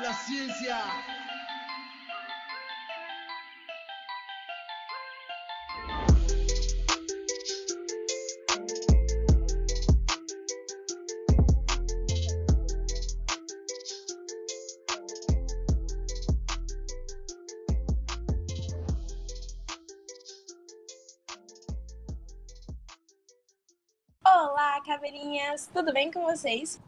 la ciencia. Olá, caveirinhas! Tudo bem com vocês?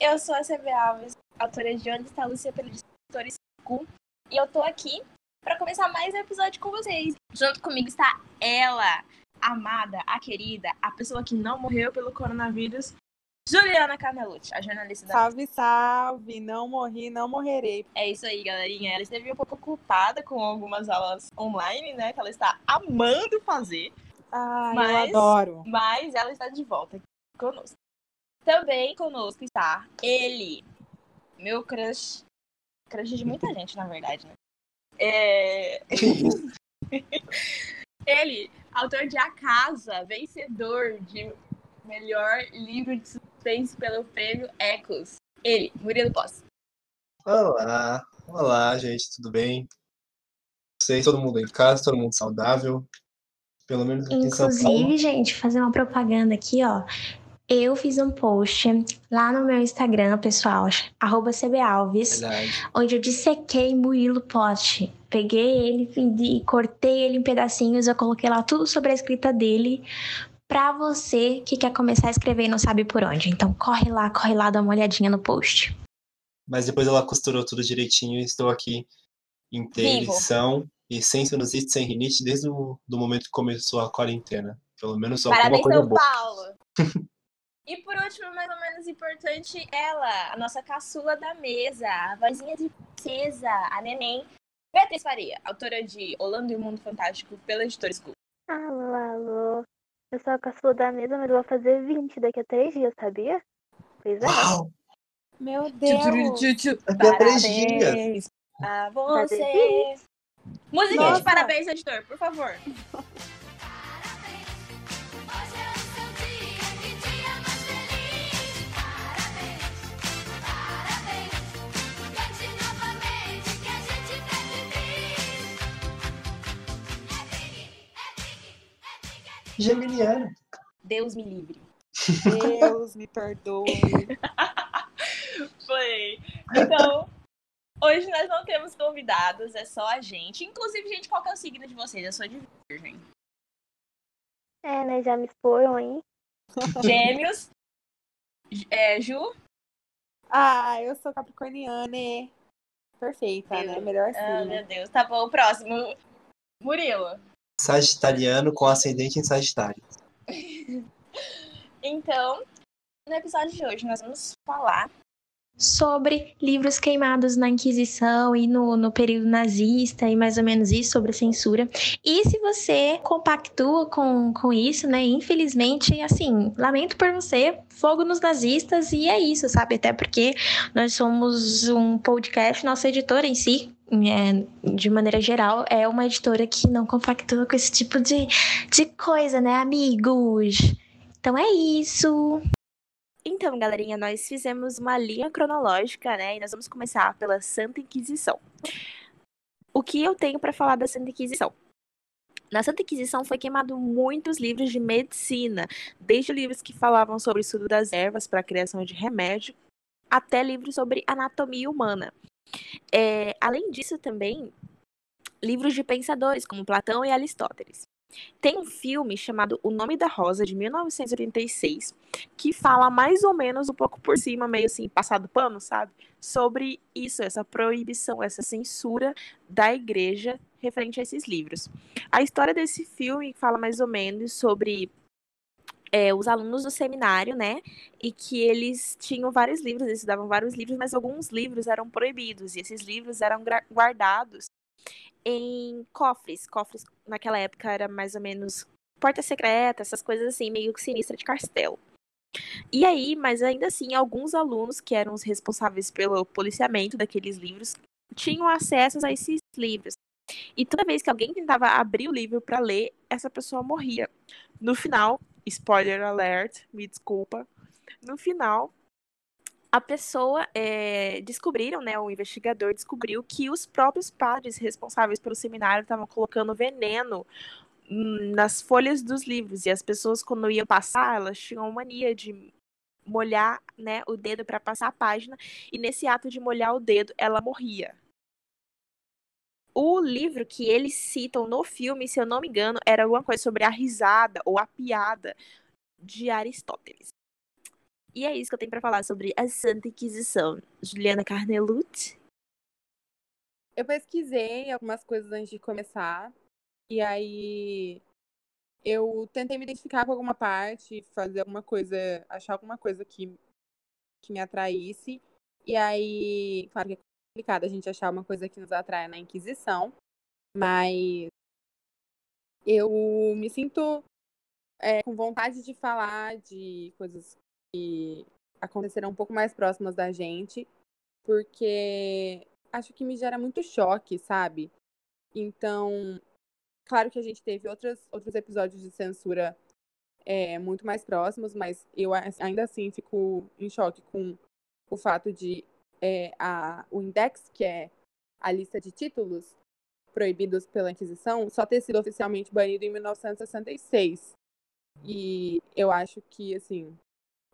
Eu sou a CB Alves, autora de Onde está a Lúcia pelo editor School, e eu tô aqui para começar mais um episódio com vocês. Junto comigo está ela, a amada, a querida, a pessoa que não morreu pelo coronavírus, Juliana Carnelucci, a jornalista da. Salve, salve! Não morri, não morrerei. É isso aí, galerinha. Ela esteve um pouco ocupada com algumas aulas online, né? Que ela está amando fazer. Ai, eu Mas- adoro. Mas ela está de volta aqui conosco. Também conosco está ele, meu crush. Crush de muita gente, na verdade, né? É... ele, autor de A Casa, vencedor de melhor livro de suspense pelo prêmio Ecos. Ele, Murilo Posse. Olá, olá, gente, tudo bem? Vocês, todo mundo em casa, todo mundo saudável? Pelo menos aqui em São Paulo. Inclusive, gente, fazer uma propaganda aqui, ó. Eu fiz um post lá no meu Instagram, pessoal, arroba CBAlves, Verdade. onde eu dissequei Murilo Pote. Peguei ele e cortei ele em pedacinhos, eu coloquei lá tudo sobre a escrita dele pra você que quer começar a escrever e não sabe por onde. Então corre lá, corre lá, dá uma olhadinha no post. Mas depois ela costurou tudo direitinho e estou aqui Vivo. edição e sem sinusite, sem rinite, desde o do momento que começou a quarentena. Pelo menos alguma Parabéns, coisa São boa. Paulo! e por último, mais ou menos importante, ela, a nossa caçula da mesa, a vozinha de princesa, a neném, Beatriz Faria, autora de Holanda e o Mundo Fantástico pela editora School. Alô, alô. Eu sou a caçula da mesa, mas eu vou fazer 20 daqui a três dias, sabia? Pois é. Uau! Meu Deus. Daqui a três dias. Parabéns a você! Musiquinha de parabéns, editor, por favor. Geminiano. Deus me livre. Deus me perdoe. Foi. Então, hoje nós não temos convidados, é só a gente. Inclusive, gente, qual que é o signo de vocês? Eu sou de virgem. É, né? Já me exporam aí. Gêmeos. É, Ju? Ah, eu sou capricorniana. Perfeita, né? Melhor Ah, signo. meu Deus. Tá bom, o próximo. Murilo. Sagitariano com ascendente em Sagitário. Então, no episódio de hoje nós vamos falar sobre livros queimados na Inquisição e no, no período nazista e mais ou menos isso sobre a censura. E se você compactua com, com isso, né? Infelizmente, assim, lamento por você, fogo nos nazistas e é isso, sabe? Até porque nós somos um podcast, nossa editora em si. De maneira geral, é uma editora que não compactua com esse tipo de, de coisa, né, amigos? Então é isso. Então, galerinha, nós fizemos uma linha cronológica, né? E nós vamos começar pela Santa Inquisição. O que eu tenho para falar da Santa Inquisição? Na Santa Inquisição foi queimado muitos livros de medicina, desde livros que falavam sobre o estudo das ervas para a criação de remédio, até livros sobre anatomia humana. É, além disso, também livros de pensadores como Platão e Aristóteles. Tem um filme chamado O Nome da Rosa, de 1986, que fala mais ou menos um pouco por cima, meio assim, passado pano, sabe? Sobre isso, essa proibição, essa censura da igreja referente a esses livros. A história desse filme fala mais ou menos sobre é, os alunos do seminário, né? E que eles tinham vários livros, eles estudavam vários livros, mas alguns livros eram proibidos, e esses livros eram guardados em cofres. Cofres naquela época era mais ou menos porta secreta, essas coisas assim, meio que sinistra de castelo. E aí, mas ainda assim, alguns alunos que eram os responsáveis pelo policiamento daqueles livros tinham acesso a esses livros. E toda vez que alguém tentava abrir o livro para ler, essa pessoa morria. No final, spoiler alert, me desculpa. No final, a pessoa é, descobriram, né? O investigador descobriu que os próprios padres responsáveis pelo seminário estavam colocando veneno nas folhas dos livros e as pessoas quando iam passar, elas tinham mania de molhar, né, o dedo para passar a página e nesse ato de molhar o dedo, ela morria. O livro que eles citam no filme, se eu não me engano, era alguma coisa sobre a risada ou a piada de Aristóteles. E é isso que eu tenho para falar sobre a Santa Inquisição. Juliana Carnelut. Eu pesquisei algumas coisas antes de começar. E aí eu tentei me identificar com alguma parte, fazer alguma coisa, achar alguma coisa que, que me atraísse. E aí, claro que complicado a gente achar uma coisa que nos atrai na Inquisição, mas eu me sinto é, com vontade de falar de coisas que aconteceram um pouco mais próximas da gente, porque acho que me gera muito choque, sabe? Então, claro que a gente teve outros, outros episódios de censura é, muito mais próximos, mas eu ainda assim fico em choque com o fato de é, a, o Index, que é a lista de títulos proibidos pela Inquisição, só ter sido oficialmente banido em 1966. E eu acho que, assim,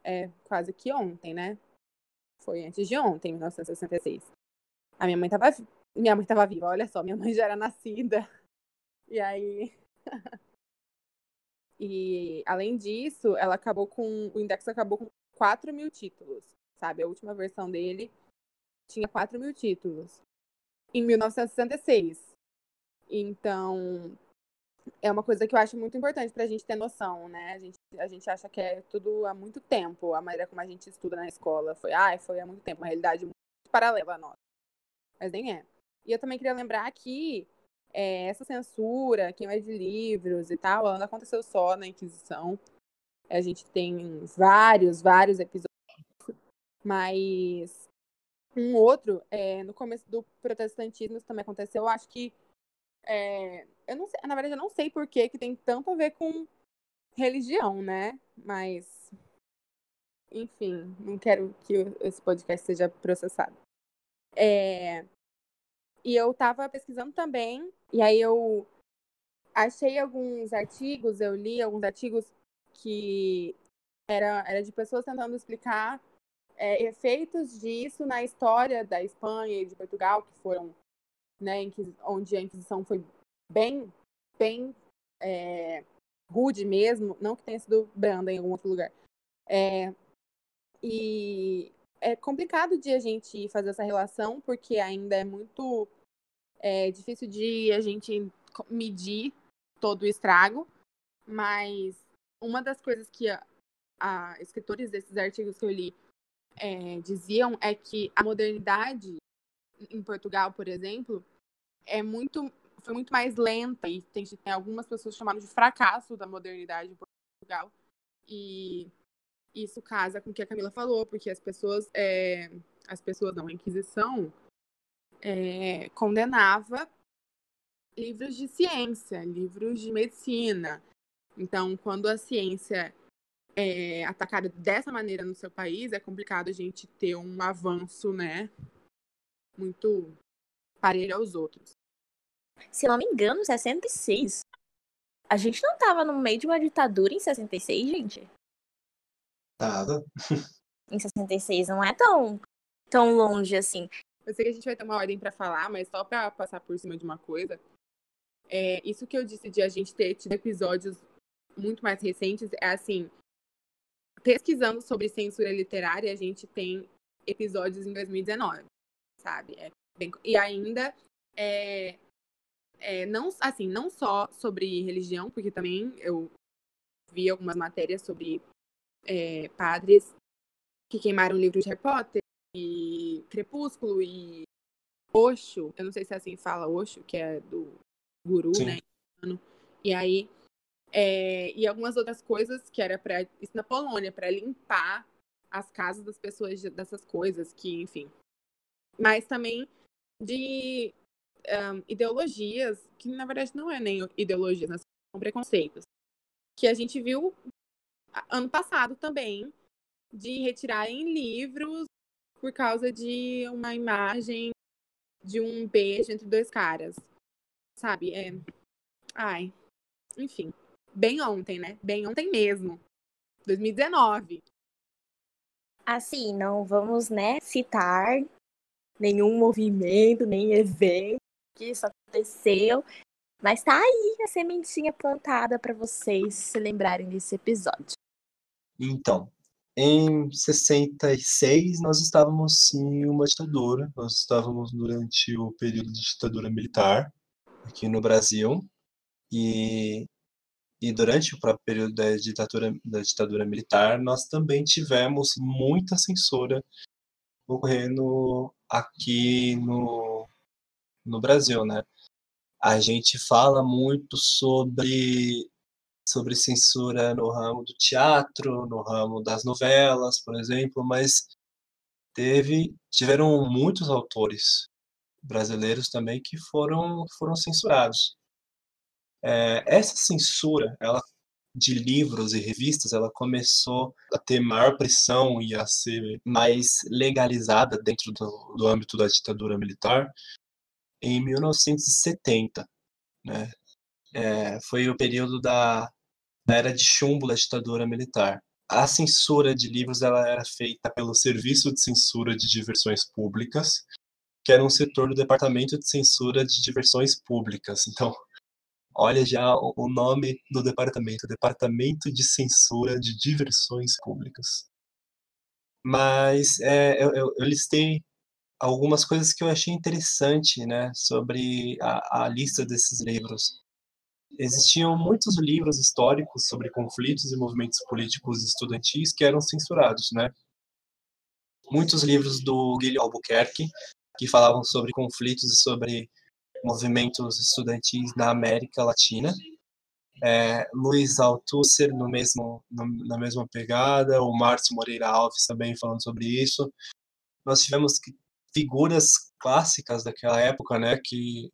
é quase que ontem, né? Foi antes de ontem, 1966. A minha mãe tava, minha mãe tava viva, olha só, minha mãe já era nascida. E aí. e além disso, ela acabou com. O Index acabou com 4 mil títulos, sabe? A última versão dele tinha 4 mil títulos. Em 1966. Então, é uma coisa que eu acho muito importante pra gente ter noção, né? A gente, a gente acha que é tudo há muito tempo, a maneira como a gente estuda na escola. Foi, ah, foi há muito tempo, uma realidade muito paralela à nossa. Mas nem é. E eu também queria lembrar que é, essa censura, queima de livros e tal, ela não aconteceu só na Inquisição. A gente tem vários, vários episódios. Mas um outro, é, no começo do protestantismo, isso também aconteceu. Eu acho que. é, eu não sei, na verdade, eu não sei por que que tem tanto a ver com religião, né? Mas. Enfim, não quero que esse podcast seja processado. É, e eu tava pesquisando também, e aí eu achei alguns artigos, eu li alguns artigos que era, era de pessoas tentando explicar é, efeitos disso na história da Espanha e de Portugal, que foram, né, onde a Inquisição foi bem, bem é, rude mesmo, não que tenha sido branda em algum outro lugar. É, e é complicado de a gente fazer essa relação, porque ainda é muito é, difícil de a gente medir todo o estrago, mas uma das coisas que a, a escritores desses artigos que eu li é, diziam é que a modernidade em Portugal, por exemplo, é muito foi muito mais lenta e tem, tem algumas pessoas chamaram de fracasso da modernidade em Portugal e isso casa com o que a Camila falou, porque as pessoas, é, as pessoas não, a Inquisição é, condenava livros de ciência, livros de medicina. Então, quando a ciência é atacada dessa maneira no seu país, é complicado a gente ter um avanço, né, muito parelho aos outros. Se eu não me engano, 66. A gente não tava no meio de uma ditadura em 66, gente? Tava. Em 66 não é tão, tão longe assim. Eu sei que a gente vai ter uma ordem para falar, mas só para passar por cima de uma coisa, é, isso que eu disse de a gente ter tido episódios muito mais recentes é assim, pesquisando sobre censura literária, a gente tem episódios em 2019, sabe? É bem- e ainda é, é, não assim, não só sobre religião, porque também eu vi algumas matérias sobre é, padres que queimaram livros de Harry Potter e Crepúsculo e Osho, eu não sei se é assim fala Osho, que é do guru, Sim. né? E aí é, e algumas outras coisas que era para isso na Polônia para limpar as casas das pessoas de- dessas coisas que, enfim. Mas também de ahn, ideologias que na verdade não é nem ideologias, né, são preconceitos que a gente viu ano passado também de retirarem livros por causa de uma imagem de um beijo entre dois caras. Sabe? É. Ai. Enfim. Bem ontem, né? Bem ontem mesmo. 2019. Assim, não vamos, né, citar nenhum movimento, nem evento que isso aconteceu. Mas tá aí a sementinha plantada para vocês se lembrarem desse episódio. Então, em 66 nós estávamos em uma ditadura, nós estávamos durante o período de ditadura militar aqui no Brasil e, e durante o próprio período da ditadura, da ditadura militar nós também tivemos muita censura ocorrendo aqui no, no Brasil, né? A gente fala muito sobre sobre censura no ramo do teatro, no ramo das novelas, por exemplo, mas teve tiveram muitos autores brasileiros também que foram foram censurados. É, essa censura, ela de livros e revistas, ela começou a ter maior pressão e a ser mais legalizada dentro do, do âmbito da ditadura militar em 1970, né? É, foi o período da, da era de chumbo da ditadura militar. A censura de livros ela era feita pelo Serviço de Censura de Diversões Públicas, que era um setor do Departamento de Censura de Diversões Públicas. Então, olha já o nome do departamento, Departamento de Censura de Diversões Públicas. Mas é, eu, eu, eu listei algumas coisas que eu achei interessante, né, sobre a, a lista desses livros. Existiam muitos livros históricos sobre conflitos e movimentos políticos estudantis que eram censurados, né? Muitos livros do Guilherme Albuquerque que falavam sobre conflitos e sobre movimentos estudantis na América Latina. É, Luiz Althusser no mesmo no, na mesma pegada, o Márcio Moreira Alves também falando sobre isso. Nós tivemos figuras clássicas daquela época, né, que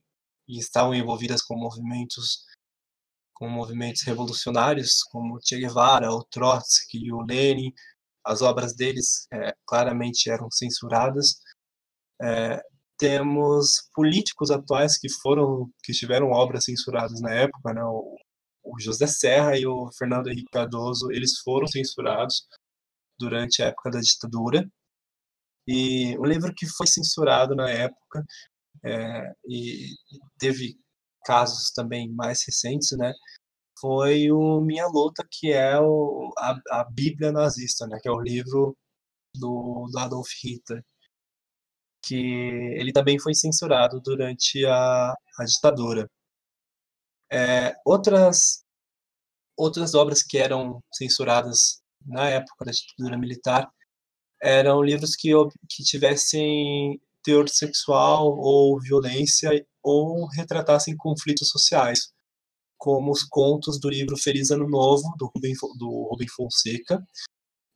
estavam envolvidas com movimentos com movimentos revolucionários, como Che Guevara, o Trotsky, o Lenin, as obras deles é, claramente eram censuradas. É, temos políticos atuais que foram que tiveram obras censuradas na época, né, o, o José Serra e o Fernando Henrique Cardoso, eles foram censurados durante a época da ditadura. E um livro que foi censurado na época é, e teve casos também mais recentes, né? Foi o Minha Luta, que é o, a, a Bíblia nazista, né? Que é o livro do, do Adolf Hitler, que ele também foi censurado durante a, a ditadura. É, outras outras obras que eram censuradas na época da ditadura militar eram livros que, que tivessem teor sexual ou violência ou retratassem conflitos sociais, como os contos do livro Feliz Ano Novo, do Rubem, do Rubem Fonseca,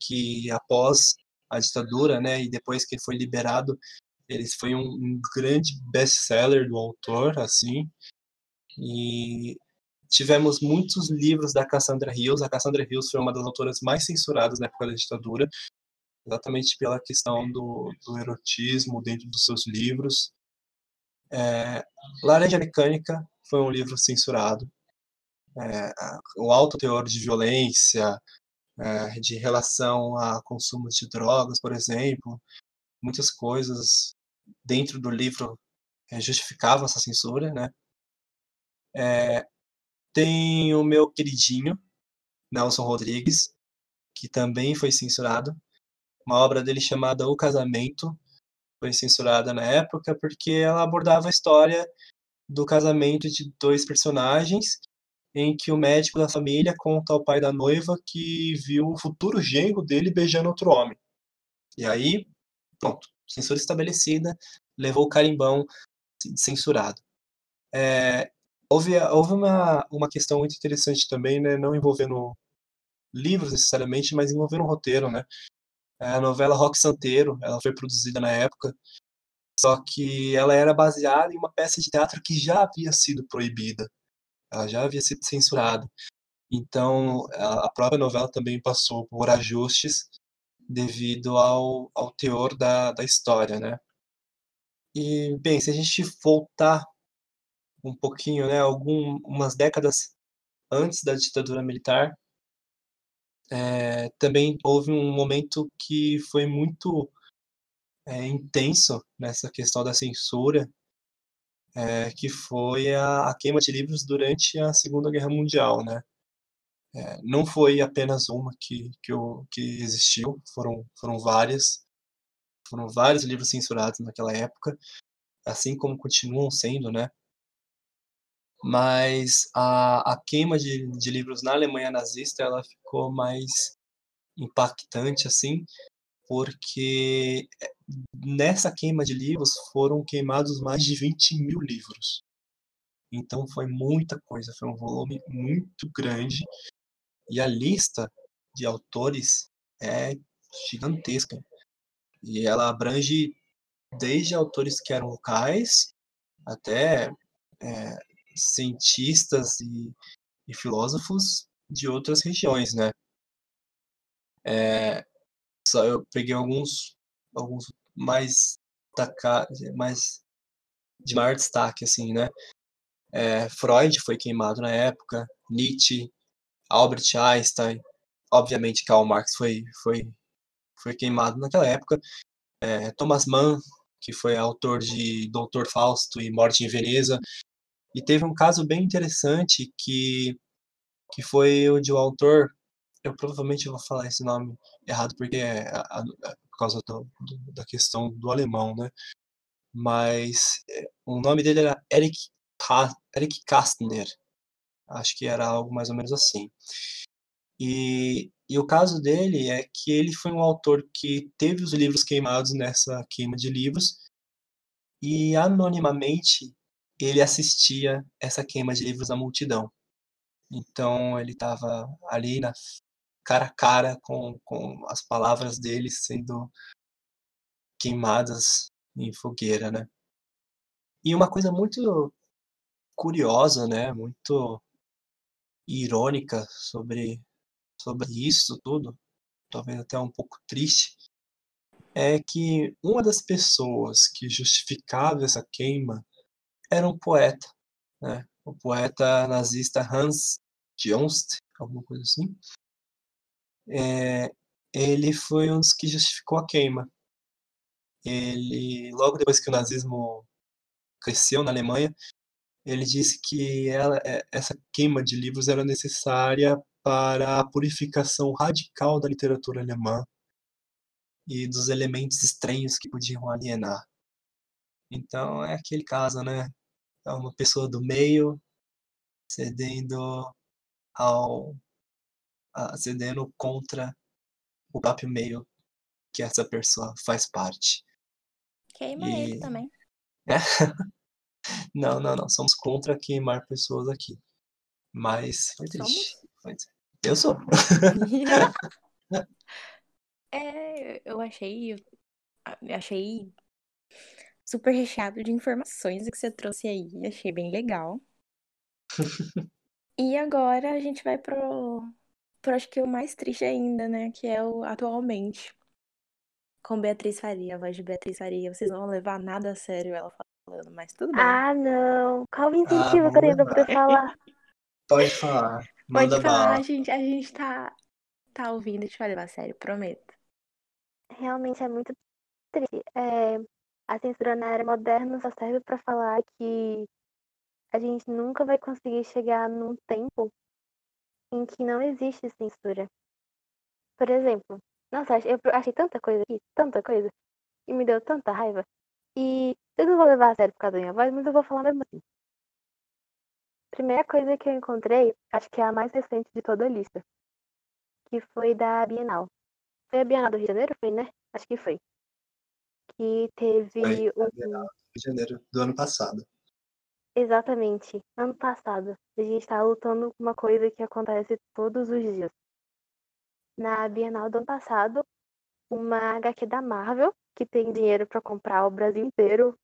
que após a ditadura, né, e depois que ele foi liberado, ele foi um, um grande best-seller do autor, assim, e tivemos muitos livros da Cassandra Hills. A Cassandra Hills foi uma das autoras mais censuradas na época da ditadura, exatamente pela questão do, do erotismo dentro dos seus livros. É, Laranja Mecânica foi um livro censurado. É, o alto teor de violência, é, de relação a consumo de drogas, por exemplo, muitas coisas dentro do livro é, justificavam essa censura, né? É, tem o meu queridinho, Nelson Rodrigues, que também foi censurado. Uma obra dele chamada O Casamento foi censurada na época porque ela abordava a história do casamento de dois personagens em que o médico da família conta ao pai da noiva que viu o futuro genro dele beijando outro homem. E aí, pronto, censura estabelecida, levou o carimbão censurado. É, houve houve uma, uma questão muito interessante também, né, não envolvendo livros necessariamente, mas envolvendo um roteiro, né? A novela Rock Santeiro, ela foi produzida na época, só que ela era baseada em uma peça de teatro que já havia sido proibida, ela já havia sido censurada. Então, a própria novela também passou por ajustes devido ao, ao teor da, da história, né? E, bem, se a gente voltar um pouquinho, né, algumas décadas antes da ditadura militar, é, também houve um momento que foi muito é, intenso nessa questão da censura, é, que foi a, a, queima de livros durante a Segunda Guerra Mundial, né? É, não foi apenas uma que, que, eu, que existiu, foram, foram várias, foram vários livros censurados naquela época, assim como continuam sendo, né? Mas a, a queima de, de livros na Alemanha nazista, ela ficou mais impactante, assim, porque nessa queima de livros foram queimados mais de 20 mil livros. Então foi muita coisa, foi um volume muito grande. E a lista de autores é gigantesca. E ela abrange desde autores que eram locais até é, cientistas e, e, filósofos de outras regiões, né? É, só eu peguei alguns, alguns mais mais de maior destaque, assim, né? É, Freud foi queimado na época, Nietzsche, Albert Einstein, obviamente Karl Marx foi, foi, foi queimado naquela época, é, Thomas Mann, que foi autor de Doutor Fausto e Morte em Veneza, e teve um caso bem interessante que, que foi onde o autor, eu provavelmente vou falar esse nome errado porque é a, a, por causa do, do, da questão do alemão, né? Mas é, o nome dele era Eric, Eric Kastner, acho que era algo mais ou menos assim. E, e o caso dele é que ele foi um autor que teve os livros queimados nessa queima de livros e anonimamente ele assistia essa queima de livros da multidão. Então ele estava ali na cara a cara com, com as palavras dele sendo queimadas em fogueira, né? E uma coisa muito curiosa, né? Muito irônica sobre sobre isso tudo, talvez até um pouco triste, é que uma das pessoas que justificava essa queima era um poeta, né? o poeta nazista Hans Jost, alguma coisa assim. É, ele foi um dos que justificou a queima. Ele, logo depois que o nazismo cresceu na Alemanha, ele disse que ela, é, essa queima de livros era necessária para a purificação radical da literatura alemã e dos elementos estranhos que podiam alienar. Então é aquele caso, né? É uma pessoa do meio cedendo ao a, cedendo contra o próprio meio que essa pessoa faz parte. Queima e... ele também. É? não, não, não. Somos contra queimar pessoas aqui. Mas foi triste. Somos? Eu sou. é, eu achei. Eu achei super recheado de informações que você trouxe aí. Achei bem legal. e agora a gente vai pro, pro acho que o mais triste ainda, né? Que é o atualmente. Com Beatriz Faria, a voz de Beatriz Faria. Vocês não vão levar nada a sério ela falando, mas tudo bem. Ah, não. Qual o incentivo ah, que eu tenho pra falar? Pode falar. Pode Manda falar, bala. a gente, a gente tá, tá ouvindo e te vai levar a sério, prometo. Realmente é muito triste. É, a censura na era moderna só serve para falar que a gente nunca vai conseguir chegar num tempo em que não existe censura. Por exemplo, nossa, eu achei tanta coisa aqui, tanta coisa, e me deu tanta raiva. E eu não vou levar a sério por causa da minha voz, mas eu vou falar mesmo assim. Primeira coisa que eu encontrei, acho que é a mais recente de toda a lista, que foi da Bienal. Foi a Bienal do Rio de Janeiro? Foi, né? Acho que foi que teve Foi um... Rio de Janeiro do ano passado. Exatamente, ano passado. A gente está lutando com uma coisa que acontece todos os dias. Na Bienal do ano passado, uma HQ da Marvel, que tem dinheiro para comprar o Brasil inteiro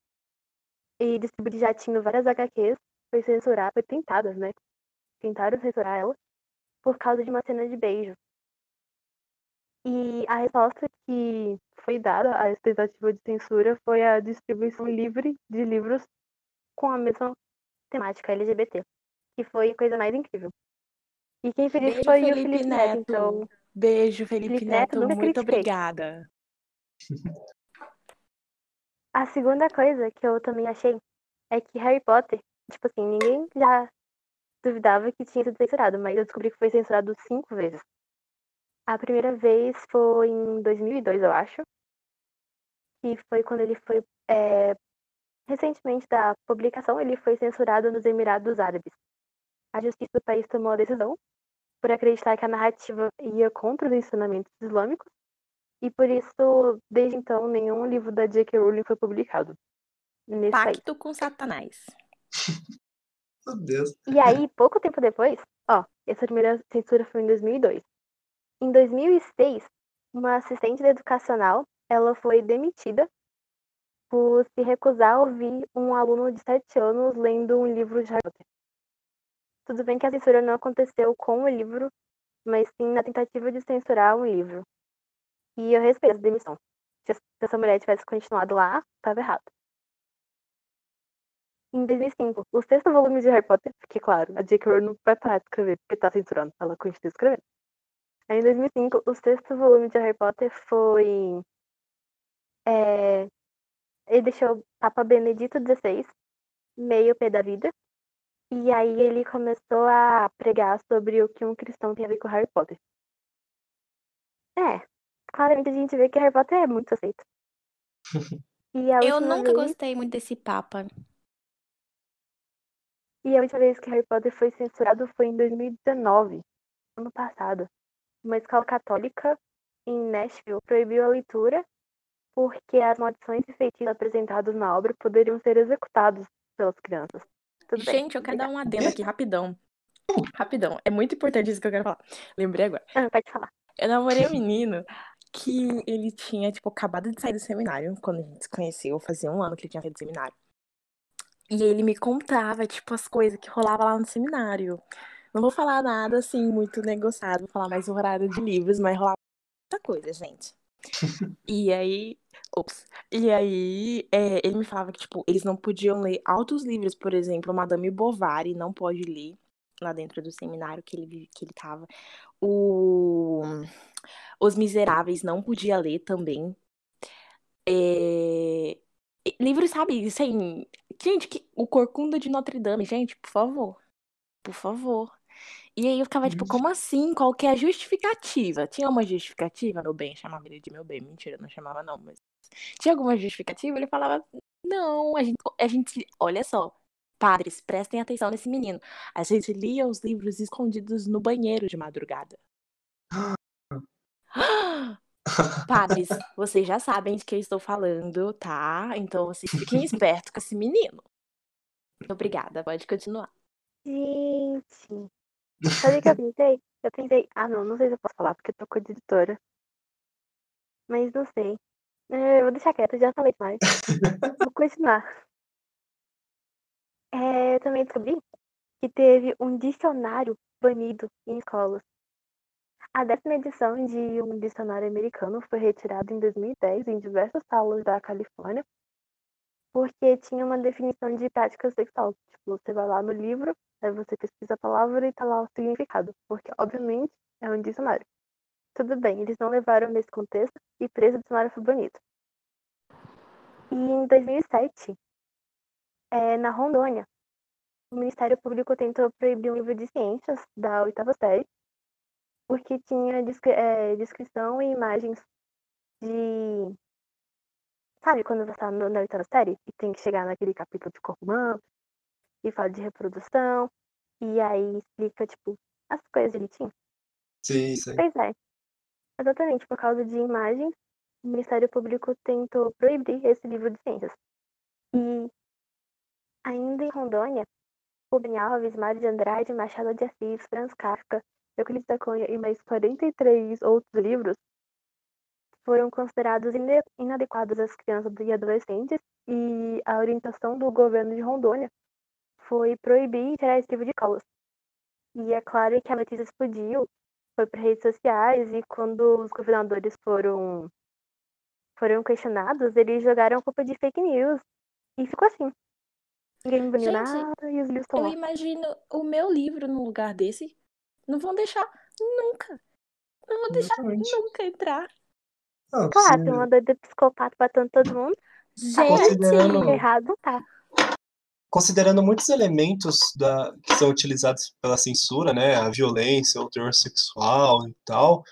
e distribuir jatinho várias HQs, foi censurada, foi tentada, né? Tentaram censurar ela por causa de uma cena de beijo. E a resposta que foi dada a essa tentativa de censura foi a distribuição livre de livros com a mesma temática LGBT, que foi a coisa mais incrível. E quem fez isso Beijo, foi o Felipe Felipe Neto, Neto. então Beijo, Felipe Felipe Neto, Neto. Muito critiquei. obrigada. A segunda coisa que eu também achei é que Harry Potter, tipo assim, ninguém já duvidava que tinha sido censurado, mas eu descobri que foi censurado cinco vezes. A primeira vez foi em 2002, eu acho, que foi quando ele foi, é, recentemente da publicação, ele foi censurado nos Emirados Árabes. A justiça do país tomou a decisão por acreditar que a narrativa ia contra os ensinamentos islâmicos e por isso, desde então, nenhum livro da J.K. Rowling foi publicado nesse país. Pacto com Satanás. Meu Deus. E aí, pouco tempo depois, ó, essa primeira censura foi em 2002. Em 2006, uma assistente educacional, ela foi demitida por se recusar a ouvir um aluno de 7 anos lendo um livro de Harry Potter. Tudo bem que a censura não aconteceu com o livro, mas sim na tentativa de censurar um livro. E eu respeito essa demissão. Se se essa mulher tivesse continuado lá, estava errado. Em 2005, o sexto volume de Harry Potter, porque, claro, a J.K. Rowling não vai parar de escrever porque tá censurando, ela continua escrevendo. Aí, em 2005, o sexto volume de Harry Potter foi. é, ele deixou o Papa Benedito XVI meio pé da vida. E aí ele começou a pregar sobre o que um cristão tem a ver com Harry Potter. É, claramente a gente vê que Harry Potter é muito aceito. Eu nunca vez- gostei muito desse Papa. E a última vez que Harry Potter foi censurado foi em 2019, ano passado. Uma escola católica em Nashville proibiu a leitura porque as maldições e feitiços apresentados na obra poderiam ser executados pelas crianças. Tudo bem. Gente, eu quero dar um adendo aqui rapidão. Rapidão. É muito importante isso que eu quero falar. Lembrei agora. Ah, pode falar. Eu namorei um menino que ele tinha, tipo, acabado de sair do seminário. Quando a gente se conheceu, fazia um ano que ele tinha saído do seminário. E ele me contava, tipo, as coisas que rolava lá no seminário. Não vou falar nada, assim, muito negociado. Vou falar mais horário de livros, mas rolava muita coisa, gente. E aí... Ops. E aí, é, ele me falava que, tipo, eles não podiam ler altos livros. Por exemplo, Madame Bovary não pode ler lá dentro do seminário que ele, que ele tava. O... Os Miseráveis não podia ler também. É... Livros, sabe, assim... Gente, que... o Corcunda de Notre Dame, gente, por favor. Por favor. E aí eu ficava, tipo, como assim? Qual que é a justificativa? Tinha uma justificativa, meu bem, chamava ele de meu bem. Mentira, não chamava não, mas... Tinha alguma justificativa? Ele falava, não, a gente, a gente... Olha só, padres, prestem atenção nesse menino. A gente lia os livros escondidos no banheiro de madrugada. Padres, vocês já sabem de que eu estou falando, tá? Então vocês fiquem espertos com esse menino. Muito obrigada, pode continuar. Gente, sabe o que eu pensei? Eu pensei, ah não, não sei se eu posso falar porque eu tô com a editora. Mas não sei. Eu vou deixar quieto, já falei demais. Vou continuar. É, eu também descobri que teve um dicionário banido em escolas. A décima edição de um dicionário americano foi retirada em 2010 em diversas salas da Califórnia porque tinha uma definição de prática sexual. Tipo, você vai lá no livro, aí você pesquisa a palavra e tá lá o significado, porque obviamente é um dicionário. Tudo bem, eles não levaram nesse contexto e por isso o dicionário foi banido. E em 2007, é, na Rondônia, o Ministério Público tentou proibir um livro de ciências da oitava série porque tinha descri- é, descrição e imagens de. Sabe quando você tá no- na oitava série e tem que chegar naquele capítulo de corpo humano e fala de reprodução e aí explica, tipo, as coisas direitinho? Sim, sim. Pois é. Exatamente, por causa de imagens, o Ministério Público tentou proibir esse livro de ciências. E ainda em Rondônia, Rubem Alves, Mário de Andrade, Machado de Assis, Franz Kafka, Euclides da Cunha e mais 43 outros livros foram considerados inadequados às crianças e adolescentes e a orientação do governo de Rondônia foi proibir e tirar esse livro de escolas. E é claro que a notícia explodiu foi para redes sociais e quando os governadores foram foram questionados, eles jogaram culpa de fake news e ficou assim. Ninguém baniu Gente, nada e os livros estão Eu lá. imagino o meu livro num lugar desse. Não vão deixar nunca. Não vão deixar Exatamente. nunca entrar. Não, Claro, se- tem uma doida psicopata batendo todo mundo. Considerando- Gente! Errado não tá. considerando muitos elementos da, que são utilizados pela censura, né, a violência, o teor sexual e tal,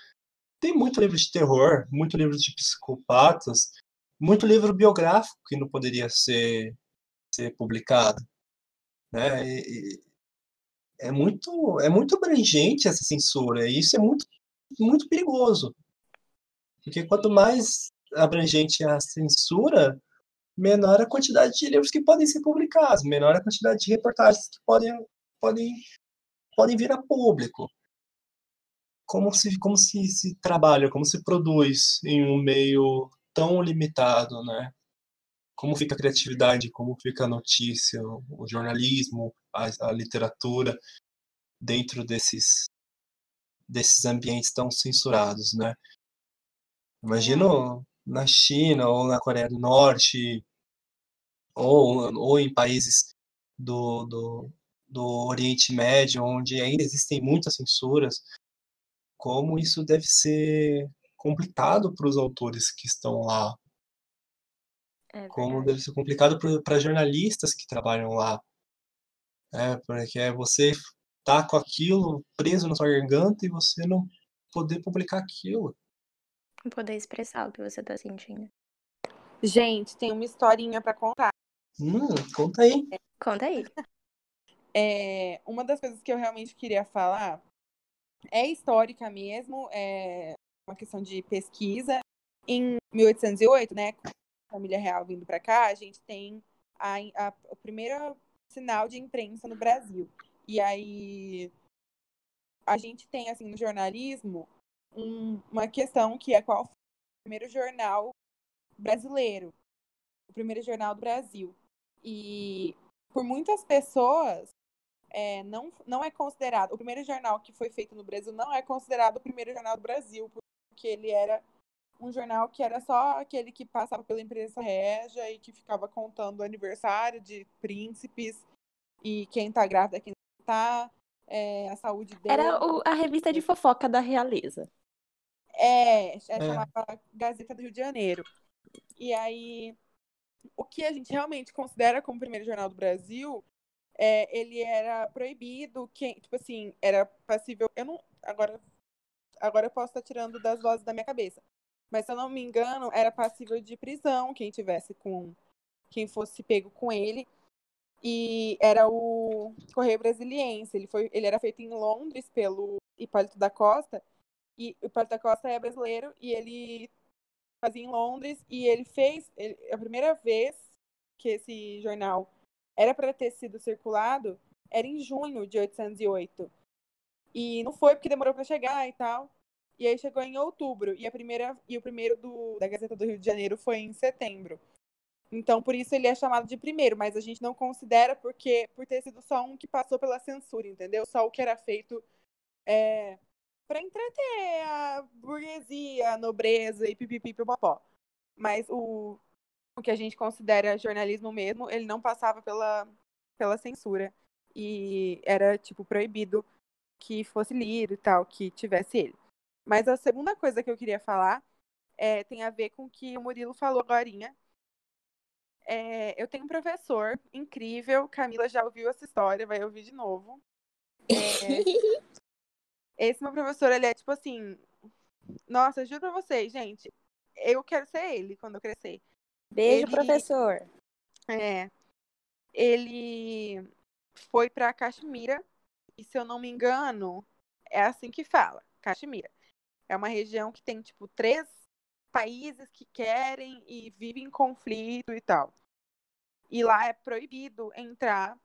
tem muito livro de terror, muito livro de psicopatas, muito livro biográfico que não poderia ser, ser publicado, né? E é muito é muito abrangente essa censura e isso é muito muito perigoso, porque quanto mais abrangente a censura, menor a quantidade de livros que podem ser publicados, menor a quantidade de reportagens que podem, podem, podem vir a público. Como se, como se, se trabalha, como se produz em um meio tão limitado, né? Como fica a criatividade, como fica a notícia, o jornalismo, a, a literatura dentro desses, desses ambientes tão censurados, né? Imagino na China ou na Coreia do Norte ou, ou em países do, do, do Oriente Médio, onde ainda existem muitas censuras, como isso deve ser complicado para os autores que estão lá, É como deve ser complicado para jornalistas que trabalham lá, né? Porque é você tá com aquilo preso na sua garganta e você não poder publicar aquilo. Poder expressar o que você tá sentindo. Gente, tem uma historinha pra contar. Hum, conta aí. Conta aí. É, uma das coisas que eu realmente queria falar é histórica mesmo, é uma questão de pesquisa. Em 1808, né, com a família real vindo para cá, a gente tem a, a- o primeiro sinal de imprensa no Brasil. E aí a gente tem assim no jornalismo um- uma questão que é qual foi o primeiro jornal brasileiro, o primeiro jornal do Brasil. E por muitas pessoas é, não, não é considerado. O primeiro jornal que foi feito no Brasil não é considerado o primeiro jornal do Brasil, porque ele era um jornal que era só aquele que passava pela imprensa régia e que ficava contando o aniversário de príncipes e quem tá grávida, quem não tá, é, a saúde dele. Era o- a revista de fofoca da realeza. É, é chamada Gazeta do Rio de Janeiro. E aí, o que a gente realmente considera como o primeiro jornal do Brasil, é, ele era proibido, quem, tipo assim, era passível. Eu não. Agora, agora eu posso estar tirando das vozes da minha cabeça. Mas se eu não me engano, era passível de prisão quem tivesse com. Quem fosse pego com ele. E era o Correio Brasiliense. Ele, foi, ele era feito em Londres pelo Hipólito da Costa. E o Hipólito da Costa é brasileiro e ele fazia em Londres e ele fez ele- a primeira vez que esse jornal era para ter sido circulado era em junho de 808 e não foi porque demorou para chegar e tal e aí chegou em outubro e a primeira e o primeiro do, da Gazeta do Rio de Janeiro foi em setembro então por isso ele é chamado de primeiro mas a gente não considera porque por ter sido só um que passou pela censura entendeu só o que era feito é, para entreter a burguesia, a nobreza e pipipipopopó. Mas o, o que a gente considera jornalismo mesmo, ele não passava pela, pela censura. E era, tipo, proibido que fosse lido e tal, que tivesse ele. Mas a segunda coisa que eu queria falar é, tem a ver com o que o Murilo falou agora. eu tenho um professor incrível, Camila já ouviu essa história, vai ouvir de novo. É, esse meu professor, ele é tipo assim. Nossa, juro pra vocês, gente. Eu quero ser ele quando eu crescer. Beijo, Ele- professor. É. Ele foi pra Caxemira. E se eu não me engano, é assim que fala. Caxemira. É uma região que tem, tipo, três países que querem e vivem em conflito e tal. E lá é proibido entrar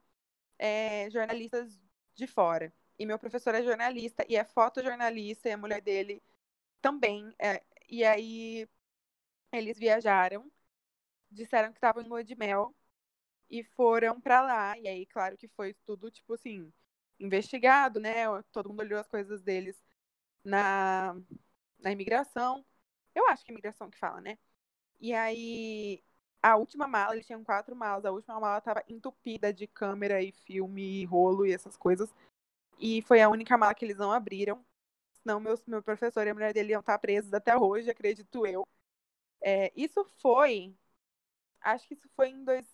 é, jornalistas de fora. E meu professor é jornalista e é fotojornalista e a mulher dele também. é. e aí eles viajaram, disseram que estavam em lua de mel e foram pra lá. E aí, claro que foi tudo, tipo assim, investigado, né? Todo mundo olhou as coisas deles na, na imigração. Eu acho que é imigração que fala, né? E aí, a última mala, eles tinham quatro malas. A última mala tava entupida de câmera e filme, e rolo e essas coisas. E foi a única mala que eles não abriram. Senão, meus, meu professor e a mulher dele iam estar presos até hoje, acredito eu. É, isso foi. Acho que isso foi em dois.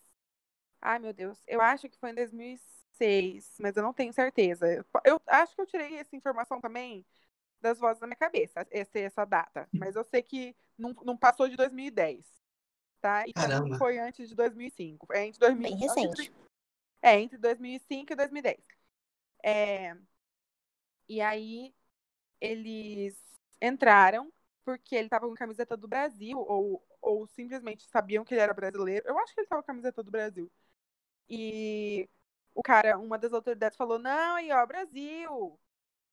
Ai, meu Deus. Eu acho que foi em 2006, mas eu não tenho certeza. Eu, eu acho que eu tirei essa informação também das vozes da minha cabeça, essa, essa data. Mas eu sei que não, não passou de 2010. Tá? E também Caramba. foi antes de 2005. É entre 2000, Bem recente. de- é, entre 2005 e 2010. É, e aí, eles entraram porque ele tava com camiseta do Brasil, ou, ou simplesmente sabiam que ele era brasileiro. Eu acho que ele tava com camiseta do Brasil. E o cara, uma das autoridades falou, não, aí ó, Brasil.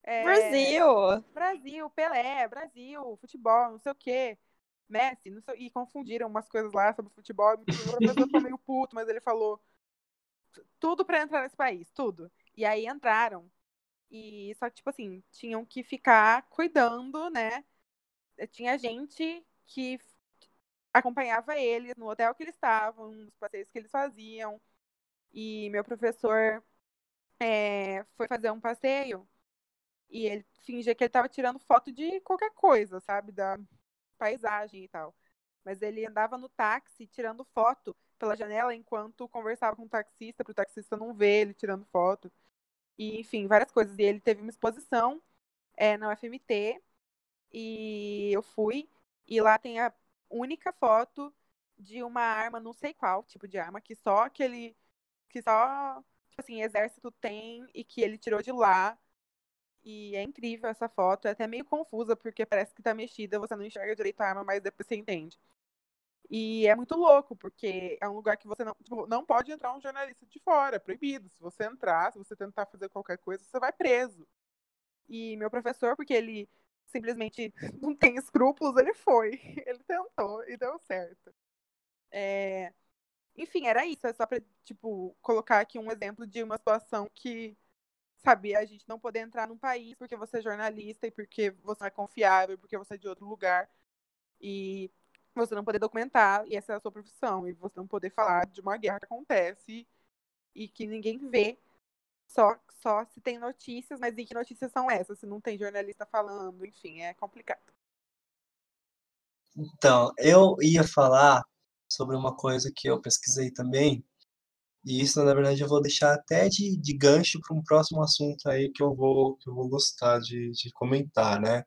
É, Brasil! Brasil, Pelé, Brasil, futebol, não sei o quê. Messi, não sei, e confundiram umas coisas lá sobre futebol. O professor ficou meio puto, mas ele falou tudo pra entrar nesse país, tudo. E aí entraram. E só que, tipo assim, tinham que ficar cuidando, né? Tinha gente que acompanhava eles no hotel que eles estavam, nos passeios que eles faziam. E meu professor é, foi fazer um passeio e ele fingia que ele tava tirando foto de qualquer coisa, sabe? Da paisagem e tal. Mas ele andava no táxi tirando foto pela janela enquanto conversava com o taxista, pro taxista não ver ele tirando foto. E, enfim, várias coisas. E ele teve uma exposição é, na UFMT e eu fui. E lá tem a única foto de uma arma, não sei qual tipo de arma, que só aquele. que só, tipo assim, exército tem e que ele tirou de lá. E é incrível essa foto, é até meio confusa, porque parece que tá mexida, você não enxerga direito a arma, mas depois você entende. E é muito louco, porque é um lugar que você não, tipo, não pode entrar um jornalista de fora, é proibido. Se você entrar, se você tentar fazer qualquer coisa, você vai preso. E meu professor, porque ele simplesmente não tem escrúpulos, ele foi. Ele tentou e deu certo. É, Enfim, era isso. É só pra, tipo, colocar aqui um exemplo de uma situação que, sabe, a gente não poder entrar num país porque você é jornalista e porque você é confiável, porque você é de outro lugar. E você não poder documentar, e essa é a sua profissão, e você não poder falar de uma guerra que acontece e que ninguém vê, só, só se tem notícias, mas e que notícias são essas? Se não tem jornalista falando, enfim, é complicado. Então, eu ia falar sobre uma coisa que eu pesquisei também, e isso, na verdade, eu vou deixar até de, de gancho para um próximo assunto aí que eu vou, que eu vou gostar de, de comentar, né?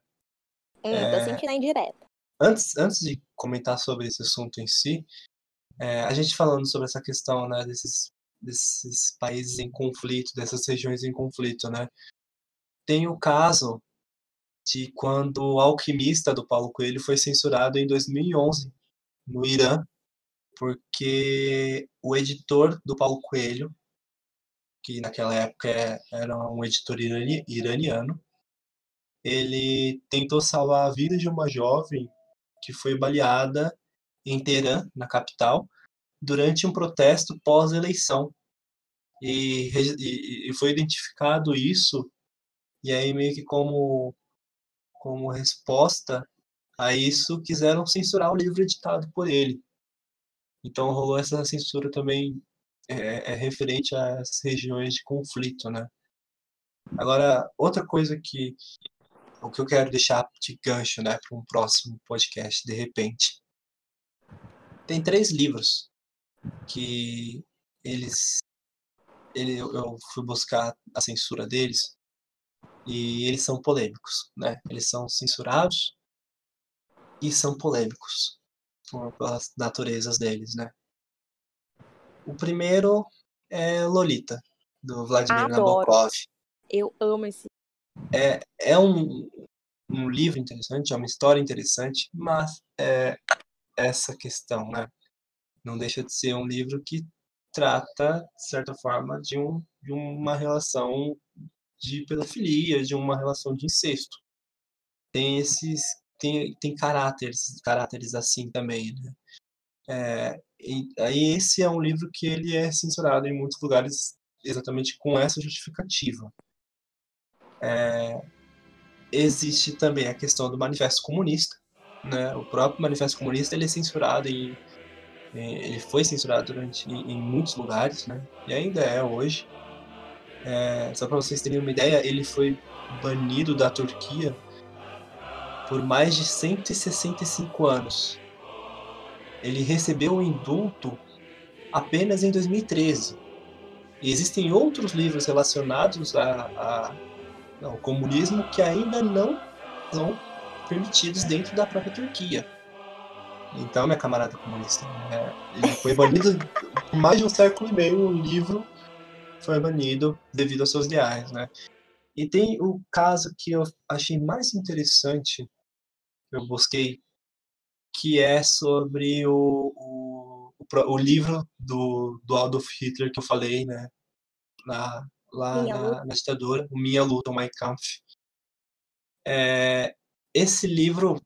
Hum, tô sentindo a indireta. Antes, antes de comentar sobre esse assunto em si, é, a gente falando sobre essa questão, né, desses, desses países em conflito, dessas regiões em conflito, né? Tem o caso de quando o Alquimista do Paulo Coelho foi censurado em 2011 no Irã, porque o editor do Paulo Coelho, que naquela época é- era um editor irani- iraniano, ele tentou salvar a vida de uma jovem que foi baleada em Teherã, na capital, durante um protesto pós-eleição. E, e- e foi identificado isso, e aí meio que como, como resposta a isso, quiseram censurar o livro editado por ele. Então rolou essa censura também é, é referente às regiões de conflito, né? Agora, outra coisa que o que eu quero deixar de gancho, né, para um próximo podcast, de repente. Tem três livros que eles ele, eu fui buscar a censura deles e eles são polêmicos, né? Eles são censurados e são polêmicos pelas naturezas deles, né? O primeiro é Lolita, do Vladimir Adoro. Nabokov. Eu amo esse. É, é um, um livro interessante, é uma história interessante, mas é essa questão, né? Não deixa de ser um livro que trata, de certa forma, de, um, de uma relação de pedofilia, de uma relação de incesto. Tem esses tem, tem caráteres, caráteres assim também, né? É, e, aí esse é um livro que ele é censurado em muitos lugares exatamente com essa justificativa. É, existe também a questão do Manifesto Comunista, né? O próprio Manifesto Comunista ele é censurado em, em- ele foi censurado durante em, em muitos lugares, né? E ainda é hoje. É, só para vocês terem uma ideia, ele foi banido da Turquia por mais de 165 anos. Ele recebeu o indulto apenas em 2013. E existem outros livros relacionados a, a- ao comunismo que ainda não são permitidos dentro da própria Turquia. Então, minha camarada comunista, é, ele foi banido por mais de um século e meio. O livro foi banido devido aos seus ideais, né? E tem o caso que eu achei mais interessante, que eu busquei, que é sobre o, o, o, o livro do, do Adolf Hitler que eu falei, né? Na, lá Minha na, na ditadura, o Minha Luta, o Mein Kampf. É, esse livro,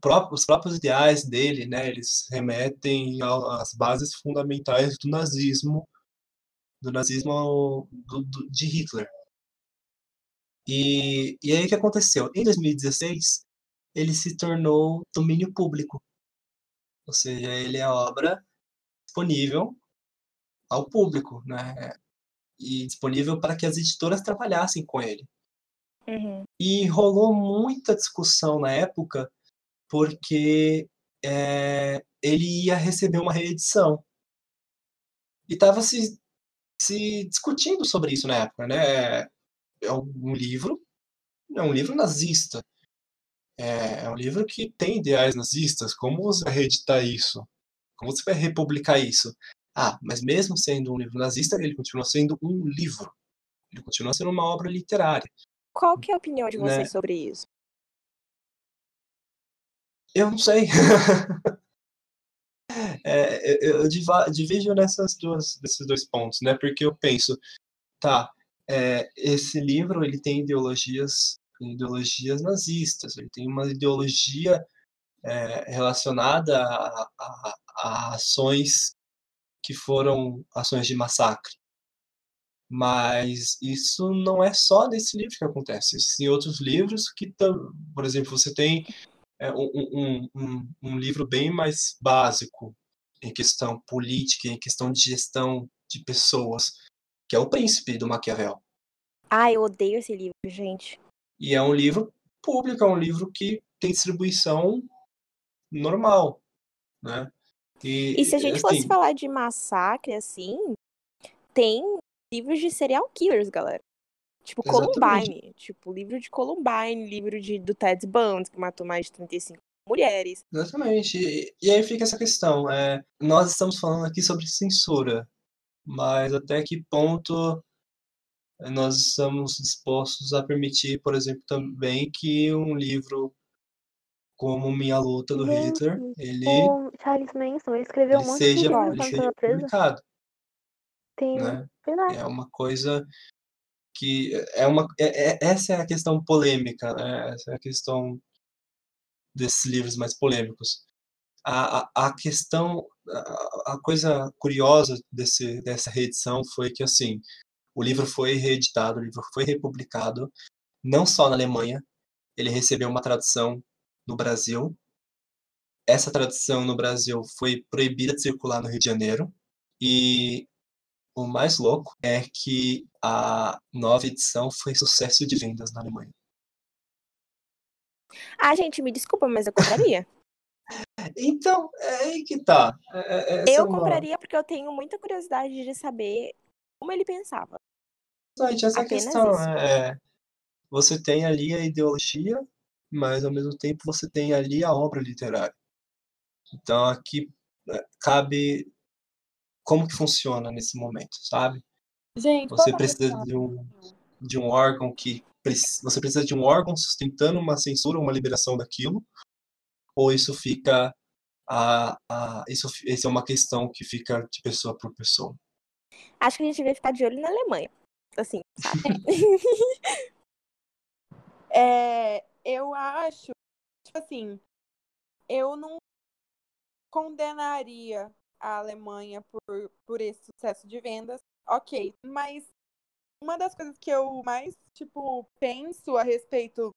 próprio- os próprios ideais dele, né? Eles remetem às bases fundamentais do nazismo, do nazismo do- do- de Hitler. E, e aí o que aconteceu? Em 2016, ele se tornou domínio público. Ou seja, ele é obra disponível ao público, né? E disponível para que as editoras trabalhassem com ele. Uhum. E rolou muita discussão na época, porque é, ele ia receber uma reedição. E estava se, se discutindo sobre isso na época, né? É um livro, é um livro nazista. É, é um livro que tem ideais nazistas. Como você vai reeditar isso? Como você vai republicar isso? Ah, mas mesmo sendo um livro nazista, ele continua sendo um livro. Ele continua sendo uma obra literária. Qual que é a opinião de vocês Né? sobre isso? Eu não sei. É, eu, eu divido nessas duas, nesses dois pontos, né? Porque eu penso, tá, é, esse livro ele tem ideologias, ideologias nazistas, ele tem uma ideologia é, relacionada a, a- a ações que foram ações de massacre. Mas isso não é só nesse livro que acontece. Existem outros livros que, por exemplo, você tem é, um, um, um, um livro bem mais básico em questão política, em questão de gestão de pessoas, que é O Príncipe, do Maquiavel. Ah, eu odeio esse livro, gente. E é um livro público, é um livro que tem distribuição normal, né? E se a gente fosse assim, falar de massacre, assim, tem livros de serial killers, galera. Tipo, Exatamente. Columbine. Tipo, livro de Columbine, livro de, do Ted Bundy, que matou mais de 35 mulheres. Exatamente. E, e aí fica essa questão. É, nós estamos falando aqui sobre censura, mas até que ponto nós estamos dispostos a permitir, por exemplo, também que um livro como Minha Luta do Gente, Hitler, ele, O Charles Manson ele escreveu ele um monte seja, de livro ele seja publicado, Tem, né? É uma coisa que é uma é- é- essa é a questão polêmica, né? Essa é a questão desses livros mais polêmicos. A, a, a questão, a, a coisa curiosa desse, dessa reedição foi que assim, o livro foi reeditado, o livro foi republicado, não só na Alemanha, ele recebeu uma tradução no Brasil. Essa tradução no Brasil foi proibida de circular no Rio de Janeiro. E o mais louco é que a nova edição foi sucesso de vendas na Alemanha. Ah, gente, me desculpa, mas eu compraria. Então, é aí que tá. É- é- essa é eu uma- compraria porque eu tenho muita curiosidade de saber como ele pensava. Exatamente, essa é Apenas questão. isso. É, você tem ali a ideologia, mas ao mesmo tempo você tem ali a obra literária. Então aqui é, cabe como que funciona nesse momento, sabe? Gente, Você precisa de um, de um órgão que você precisa de um órgão sustentando uma censura, uma liberação daquilo, ou isso fica a, a isso, isso é uma questão que fica de pessoa por pessoa. Acho que a gente vai ficar de olho na Alemanha. Assim, sabe? É, eu acho, tipo assim, eu não condenaria a Alemanha por, por esse sucesso de vendas, ok, mas uma das coisas que eu mais, tipo, penso a respeito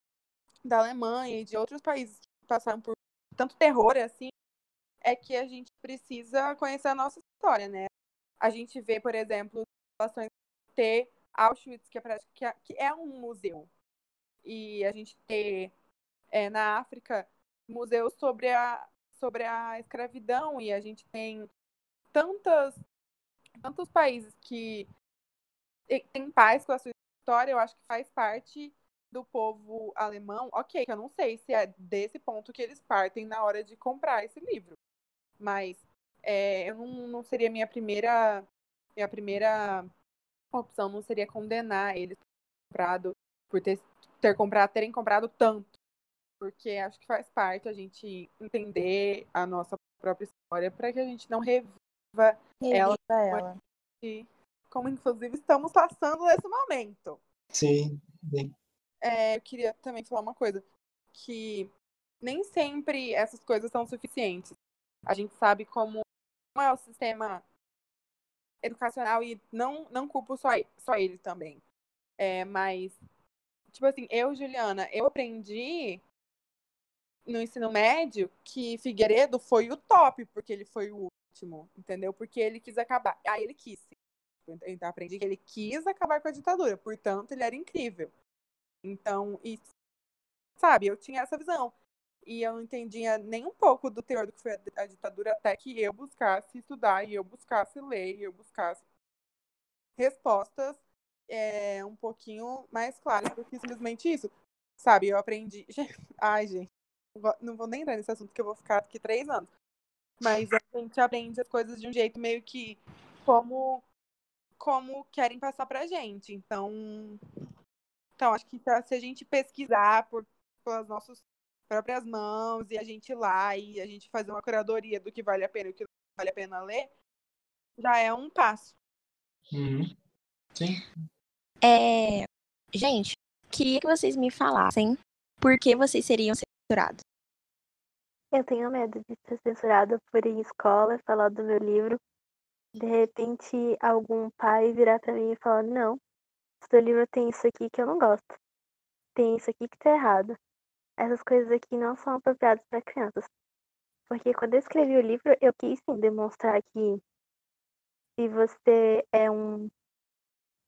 da Alemanha e de outros países que passaram por tanto terror assim, é que a gente precisa conhecer a nossa história, né? A gente vê, por exemplo, de ter Auschwitz, que é, que é, que é um museu. E a gente ter é, na África museus sobre a, sobre a escravidão, e a gente tem tantas, tantos países que têm paz com a sua história, eu acho que faz parte do povo alemão. Ok, eu não sei se é desse ponto que eles partem na hora de comprar esse livro. Mas é, eu não, não seria minha primeira minha primeira opção não seria condenar eles por ter comprado por ter, ter comprado terem comprado tanto porque acho que faz parte a gente entender a nossa própria história para que a gente não reviva ela, Reviva ela. e como inclusive estamos passando nesse momento Sim, é, eu queria também falar uma coisa, que nem sempre essas coisas são suficientes. A gente sabe como é o sistema educacional e não, não culpo só, só ele também. É, mas, tipo assim, eu, Juliana, eu aprendi no ensino médio que Figueiredo foi o top, porque ele foi o último, entendeu? Porque ele quis acabar. Ah, ele quis. Então, aprendi que ele quis acabar com a ditadura, portanto, ele era incrível. Então, e, sabe, eu tinha essa visão. E eu não entendia nem um pouco do teor do que foi a, ditadura até que eu buscasse estudar e eu buscasse ler e eu buscasse respostas é, um pouquinho mais claras do que simplesmente isso. Sabe, eu aprendi. Ai, gente, não vou- nem entrar nesse assunto que eu vou ficar aqui três anos. Mas a gente aprende as coisas de um jeito meio que como como querem passar pra gente. Então, então acho que se a gente pesquisar por pelas nossas próprias mãos e a gente ir lá e a gente fazer uma curadoria do que vale a pena e o que não vale a pena ler, já é um passo. Uhum. Sim. É... Gente, queria que vocês me falassem por que vocês seriam censurados. Eu tenho medo de ser censurada por ir em escola, falar do meu livro. De repente, algum pai virar pra mim e falar: Não, seu livro tem isso aqui que eu não gosto. Tem isso aqui que tá errado. Essas coisas aqui não são apropriadas para crianças. Porque quando eu escrevi o livro, eu quis sim demonstrar que se você é um,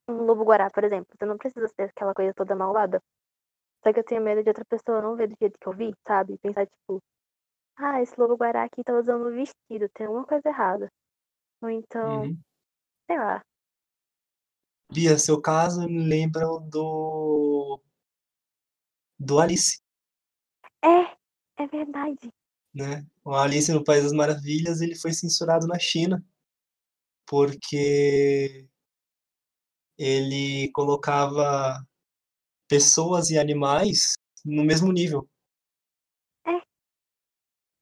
um lobo-guará, por exemplo, você não precisa ser aquela coisa toda malvada. Só que eu tenho medo de outra pessoa não ver do jeito que eu vi, sabe? Pensar, tipo, ah, esse lobo-guará aqui tá usando vestido, tem alguma coisa errada. Ou então, Uhum. sei lá. Bia, seu caso me lembra do. do Alice, É, é verdade. né? O Alice no País das Maravilhas, ele foi censurado na China, porque ele colocava pessoas e animais no mesmo nível.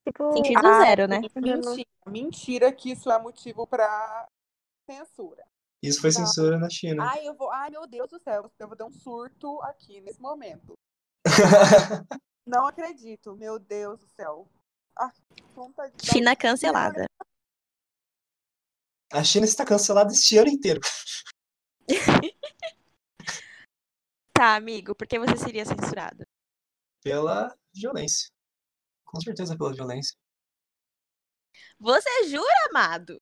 Tipo, Sentido Ah, zero, né? Mentira, mentira que isso é motivo pra censura. Isso foi censura na China. Ai, eu vou. Ai, meu Deus do céu, eu vou dar um surto aqui nesse momento. Não acredito, meu Deus do céu. Ah, de dar um- China cancelada. A China está cancelada este ano inteiro. Tá, amigo, por que você seria censurado? Pela violência. Com certeza pela violência. Você jura, amado?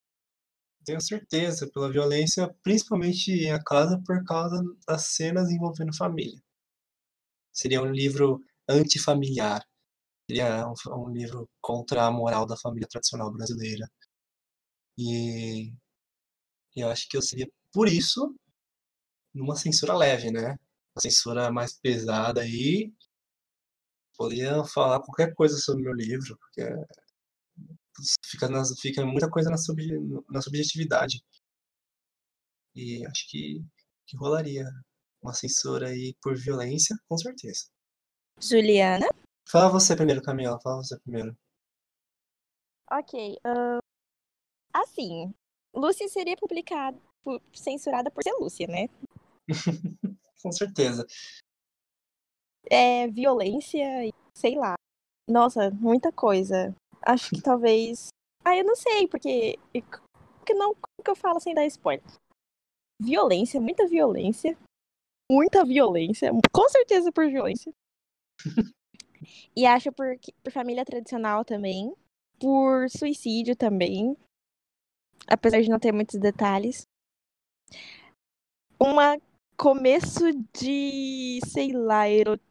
Tenho certeza pela violência, principalmente em a casa, por causa das cenas envolvendo família. Seria um livro antifamiliar. Seria um, um livro contra a moral da família tradicional brasileira. E eu acho que eu seria, por isso, numa censura leve, né? Uma censura mais pesada aí. Poderia falar qualquer coisa sobre o meu livro, porque fica, fica muita coisa na, sub, na subjetividade. E acho que, que rolaria uma censura aí por violência, com certeza. Juliana? Fala você primeiro, Camila, fala você primeiro. Ok. ahn, assim, Lúcia seria publicada, pu- censurada por ser Lúcia, né? Com certeza. É violência e sei lá. Nossa, muita coisa. Acho que talvez. Ah, eu não sei, porque. Porque não como que eu falo sem dar spoiler. violência, muita violência. Muita violência, com certeza por violência. E acho por, por família tradicional também. Por suicídio também. Apesar de não ter muitos detalhes. Uma começo de, sei lá,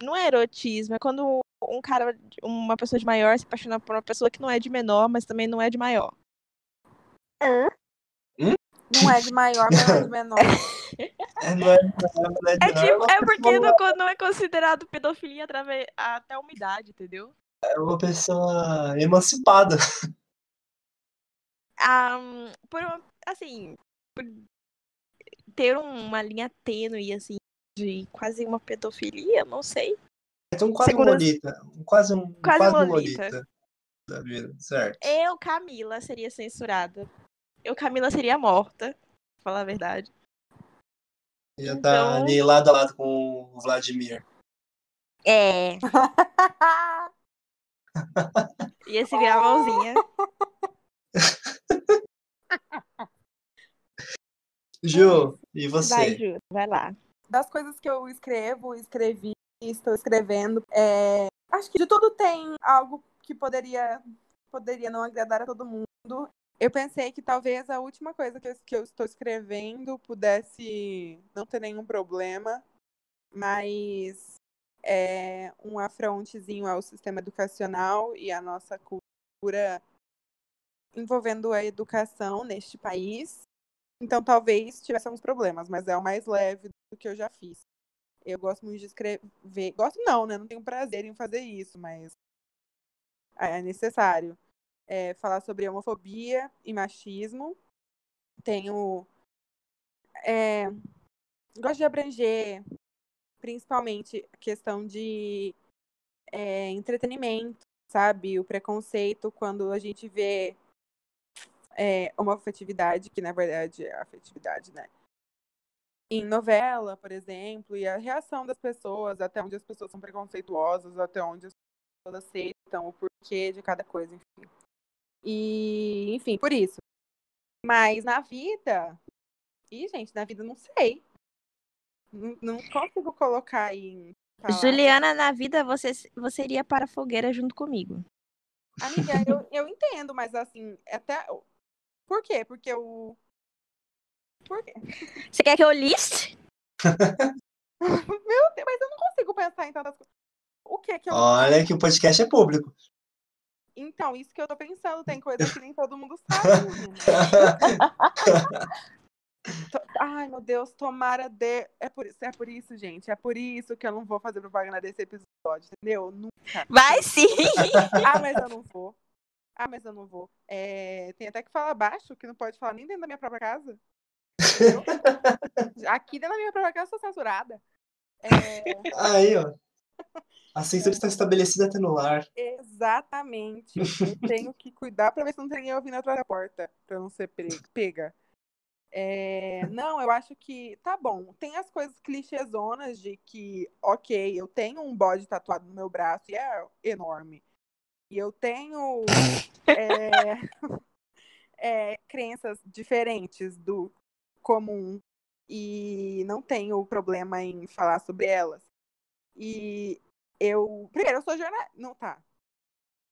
não é erotismo, é quando um cara, uma pessoa de maior se apaixona por uma pessoa que não é de menor, mas também não é de maior. Não é de maior, mas é de menor. É, não é, não é, É, tipo, é porque não, não é considerado pedofilia através, até uma idade, entendeu? é uma pessoa emancipada. Ah, por uma- assim, por ter uma linha tênue, assim, de quase uma pedofilia, não sei. Então quase um Lolita. um- Quase um, Quase quase um um Lolita. Lolita. Da vida, certo. Eu, Camila, seria censurada. Eu, Camila, seria morta, pra falar a verdade. Ia Então- estar ali lado a lado com o Vladimir. É. Ia segurar a mãozinha. Ju, e você? Vai, Ju, vai lá. das coisas que eu escrevo, escrevi, estou escrevendo, é, acho que de tudo tem algo que poderia, poderia não agradar a todo mundo. Eu pensei que talvez a última coisa que eu, que eu estou escrevendo pudesse não ter nenhum problema, mas é um afrontezinho ao sistema educacional e à nossa cultura envolvendo a educação neste país. Então talvez tivesse alguns problemas, mas é o mais leve do que eu já fiz. Eu gosto muito de escrever. Gosto não, né? Não tenho prazer em fazer isso, mas é necessário. É, falar sobre homofobia e machismo. Tenho. é, gosto de abranger principalmente a questão de é, entretenimento, sabe? O preconceito quando a gente vê é, uma afetividade, que na verdade é afetividade, né? Em novela, por exemplo, e a reação das pessoas, até onde as pessoas são preconceituosas, até onde as pessoas aceitam o porquê de cada coisa, enfim. E, enfim, por isso. Mas na vida. Ih, gente, na vida não sei. Não, não consigo colocar aí em palavras. Juliana, na vida você, você iria para a fogueira junto comigo. Amiga, eu, eu entendo, mas assim, até. Por quê? Porque eu. Por quê? Você quer que eu liste? Meu Deus, mas eu não consigo pensar em tantas coisas. O que que eu. Olha que o podcast é público. Então, isso que eu tô pensando, tem coisa que nem todo mundo sabe, Ai, meu Deus, tomara de. É por, isso, é por isso, gente. É por isso que eu não vou fazer propaganda desse episódio, entendeu? Nunca. Vai sim! Ah, mas eu não vou. Ah, mas eu não vou. É, tem até que falar baixo, que não pode falar nem dentro da minha própria casa. Entendeu? Aqui dentro da minha própria casa eu sou censurada. É, Aí, ó. A censura está estabelecida até no lar. exatamente. Eu tenho que cuidar pra ver se não tem ninguém ouvindo atrás da porta, pra eu não ser pega. É, não, eu acho que tá bom. Tem as coisas clichêzonas de que, ok, eu tenho um bode tatuado no meu braço e é enorme. E eu tenho é, é, crenças diferentes do comum e não tenho problema em falar sobre elas. E eu. Primeiro, eu sou jornalista. Não, tá.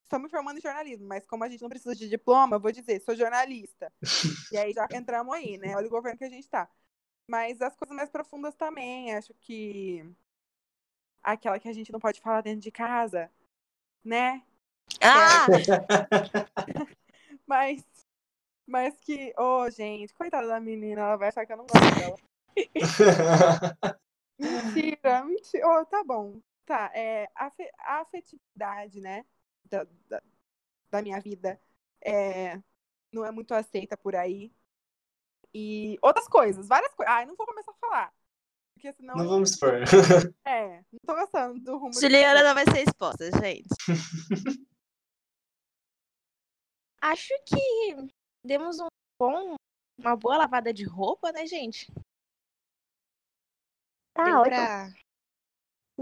Estou me formando em jornalismo, mas como a gente não precisa de diploma, eu vou dizer, sou jornalista. e aí já entramos aí, né? Olha o governo que a gente tá. Mas as coisas mais profundas também, acho que. Aquela que a gente não pode falar dentro de casa, né? Ah! Mas. Mas que. Ô, gente, coitada da menina, ela vai achar que eu não gosto dela. Mentira, mentira. Oh, tá bom. Tá, é, a, afe- a afetividade, né, da, da, da minha vida é, não é muito aceita por aí. E outras coisas, várias coisas. Ai, não vou começar a falar. Porque senão. Não vamos expor. É, não tô gostando do rumo. Juliana não vai ser exposta, gente. Acho que demos um bom, uma boa lavada de roupa, né, gente? Tá deu, pra,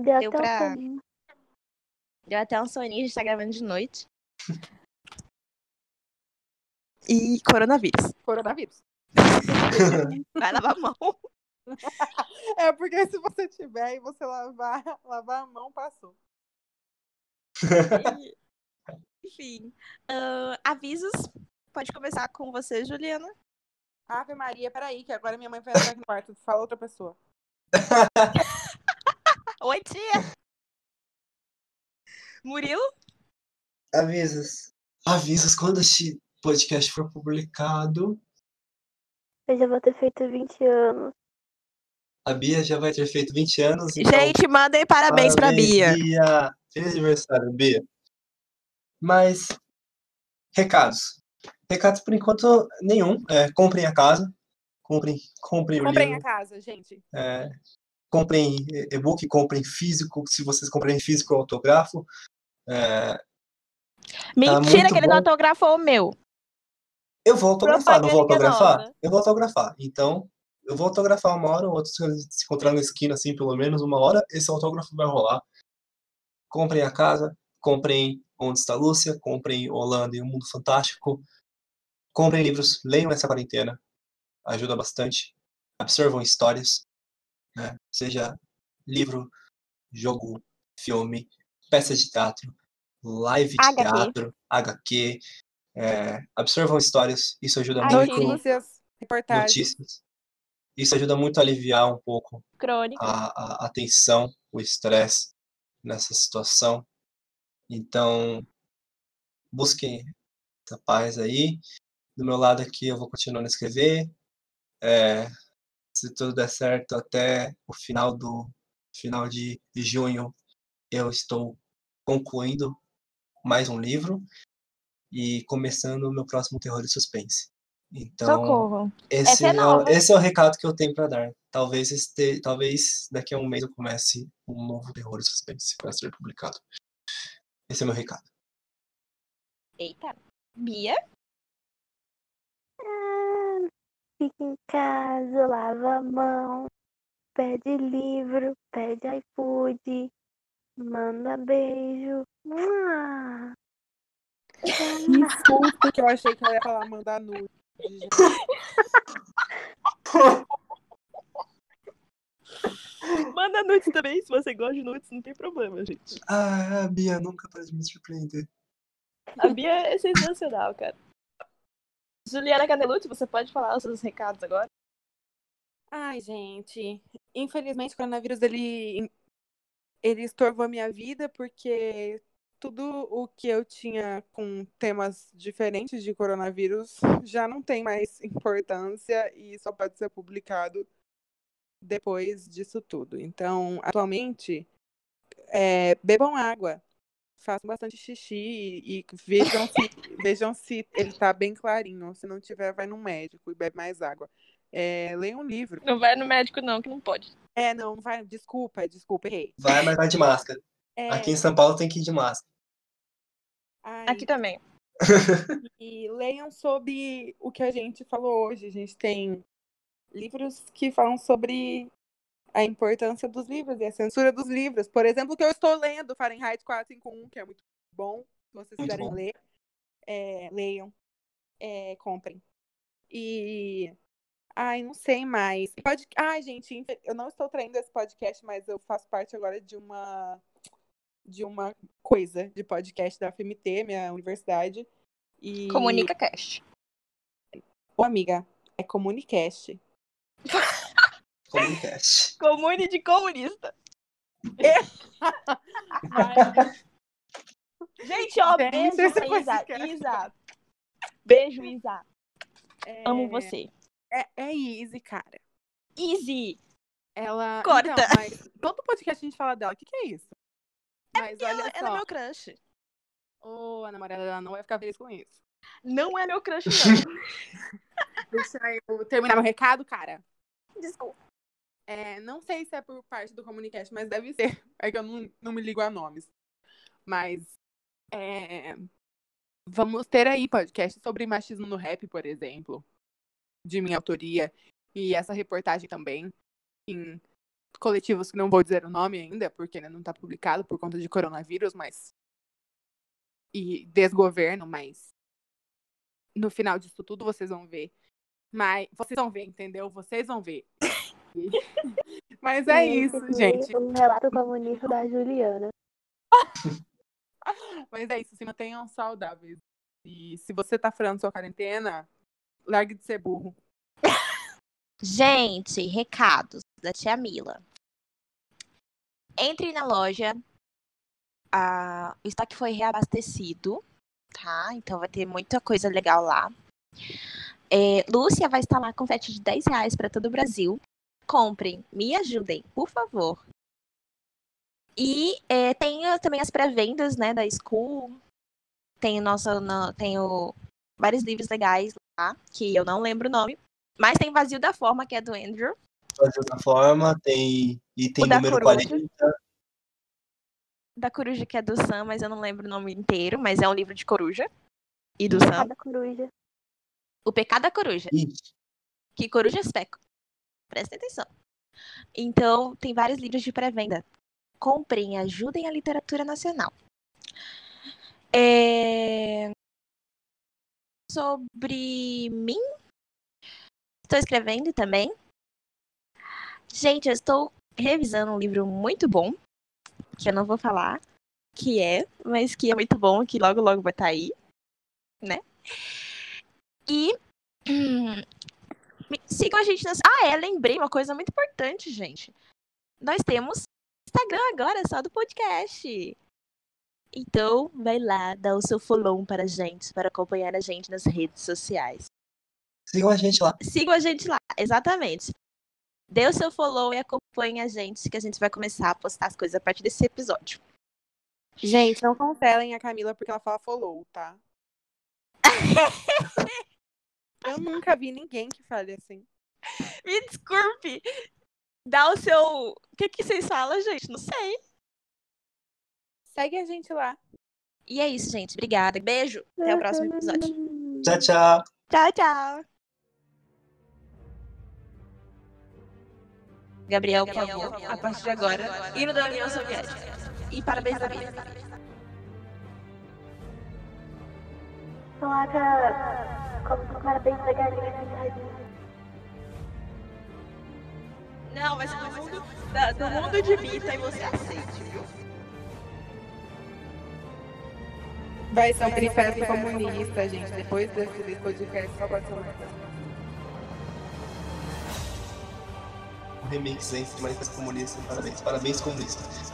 Deu deu até um pra- soninho. deu até um soninho, a gente tá gravando de noite. E coronavírus. Coronavírus. Vai lavar a mão. É porque se você tiver e você lavar, lavar a mão, passou. E- Enfim. ah, avisos. Pode começar com você, Juliana. Ave Maria, peraí, que agora minha mãe vai entrar no quarto. Fala outra pessoa. Oi, tia. Murilo? Avisos. Avisos quando este podcast for publicado. Eu já vou ter feito 20 anos. A Bia já vai ter feito 20 anos. então Gente, mandem parabéns, pra Bia. Bia. Feliz aniversário, Bia. Mas, recados. Recados, por enquanto, nenhum. É, comprem a casa. Comprem, comprem o Comprem a livro. casa, gente. É, comprem e-book, comprem físico. Se vocês comprarem físico, eu autografo. É, Mentira muito que ele não bom. autografou o meu. eu vou autografar, não vou autografar? Eu vou autografar. Então, eu vou autografar uma hora, ou outra, se encontrar na esquina, assim, pelo menos uma hora, esse autógrafo vai rolar. Comprem a casa, comprem Onde está a Lúcia, comprem Holanda e o Mundo Fantástico. Comprem livros, leiam essa quarentena. Ajuda bastante. Absorvam histórias. né? Seja livro, jogo, filme, peça de teatro, live de HQ. teatro, HQ. é, absorvam histórias. Isso ajuda Ai, muito. Notícias, reportagens. Notícias. Isso ajuda muito a aliviar um pouco Crônica. a, a, a tensão, o estresse nessa situação. Então, busquem essa paz aí. Do meu lado aqui, eu vou continuando a escrever. É, se tudo der certo, até o final do final de junho, eu estou concluindo mais um livro e começando o meu próximo terror e suspense. Então, Socorro. esse é é, o- esse é o recado que eu tenho para dar. Talvez, este, talvez daqui a um mês eu comece um novo terror e suspense para ser publicado. Esse é o meu recado. Eita. Bia? Ah, fica em casa, lava a mão, pede livro, pede iFood, manda beijo. Mua! Desculpa que eu achei que ela ia falar mandar nude. Manda nudes também, se você gosta de nudes, não tem problema, gente. Ah, a Bia nunca pode me surpreender. A Bia é sensacional, cara. Juliana Canelucci, você pode falar os seus recados agora? Ai, gente. Infelizmente, o coronavírus ele, ele estorvou a minha vida porque tudo o que eu tinha com temas diferentes de coronavírus já não tem mais importância e só pode ser publicado depois disso tudo. Então, atualmente, é, bebam água, façam bastante xixi e, e vejam, se, vejam se ele tá bem clarinho. Se não tiver, vai no médico e bebe mais água. É, leia um livro. Não vai no médico, não, que não pode. É, não, não vai. Desculpa, desculpa, errei. Vai, mas vai de máscara. É, Aqui em São Paulo tem que ir de máscara. ai, Aqui também. E leiam sobre o que a gente falou hoje. A gente tem livros que falam sobre a importância dos livros e a censura dos livros. Por exemplo, que eu estou lendo, Fahrenheit 451, que é muito bom. Se vocês Muito quiserem bom. ler, é, leiam, é, comprem. E. Ai, não sei mais. Pode... Ai, gente, eu não estou traindo esse podcast, mas eu faço parte agora de uma de uma coisa de podcast da FMT, minha universidade. E Comunica Cast. Ô, amiga, é Comunicast. Comcast. Comune de comunista. Gente, ó, beijo esse pra Isa. Isa. Beijo, Isa. É, Amo você. É, é easy, cara. Easy. Ela. Corta. Então, mas todo podcast a gente fala dela. O que, que é isso? Mas olha Ela, só. ela é meu crush. Ô, a namorada dela não vai ficar feliz com isso. Não é meu crush, não. Deixa eu terminar meu recado, cara. Desculpa. É, não sei se é por parte do Comunicast, mas deve ser. É que eu não, não me ligo a nomes. Mas é, vamos ter aí podcast sobre machismo no rap, por exemplo, de minha autoria. E essa reportagem também em coletivos que não vou dizer o nome ainda, porque ainda não está publicado por conta de coronavírus, mas. E desgoverno, mas no final disso tudo vocês vão ver Mas vocês vão ver, entendeu? Vocês vão ver. Mas é isso, esse gente. Um relato comunista da Juliana. Mas é isso, se mantenham saudáveis. E se você tá furando sua quarentena, largue de ser burro. Gente, recados da tia Mila. Entre na loja. a- o estoque foi reabastecido, tá? Então vai ter muita coisa legal lá. É, Lúcia vai estar lá com frete de 10 reais para todo o Brasil. Comprem, me ajudem, por favor. E é, tem uh, também as pré-vendas, né, da School. Tem, nossa, no- tem o- vários livros legais lá, que eu não lembro o nome. Mas tem Vazio da Forma, que é do Andrew. De outra forma, tem item O da número coruja. 40. Da Coruja, que é do Sam, mas eu não lembro o nome inteiro, mas é um livro de coruja. E do Sam. Cada coruja. O Pecado da Coruja. Isso. Que corujas pecam. Prestem atenção. Então, tem vários livros de pré-venda. Comprem, ajudem a literatura nacional. É, Sobre mim, estou escrevendo também. Gente, eu estou revisando um livro muito bom, que eu não vou falar que é, mas que é muito bom, que logo logo vai estar aí, né? E sigam a gente nas. Ah, é, lembrei uma coisa muito importante, gente. Nós temos Instagram agora, só do podcast. Então, vai lá, dá o seu follow para a gente, para acompanhar a gente nas redes sociais. Sigam a gente lá. Sigam a gente lá, exatamente. Dê o seu follow e acompanhe a gente, que a gente vai começar a postar as coisas a partir desse episódio. Gente, não cancelem a Camila porque ela fala follow, tá? Eu nunca vi ninguém que fale assim. Me desculpe. Dá o seu. O que, que vocês falam, gente? Não sei. Segue a gente lá. E é isso, gente. Obrigada. Beijo. Até o próximo episódio. Tchau, tchau. Tchau, tchau. Gabriel, por favor, a partir de agora, hino da União Soviética. E parabéns da vida. Não, mas do mundo, da- do mundo de Vita e você aceite, viu? Vai ser um manifesto comunista, gente. Depois desse podcast, só pode ser Um remix entre Manifesto Comunista. Parabéns, parabéns, comunistas.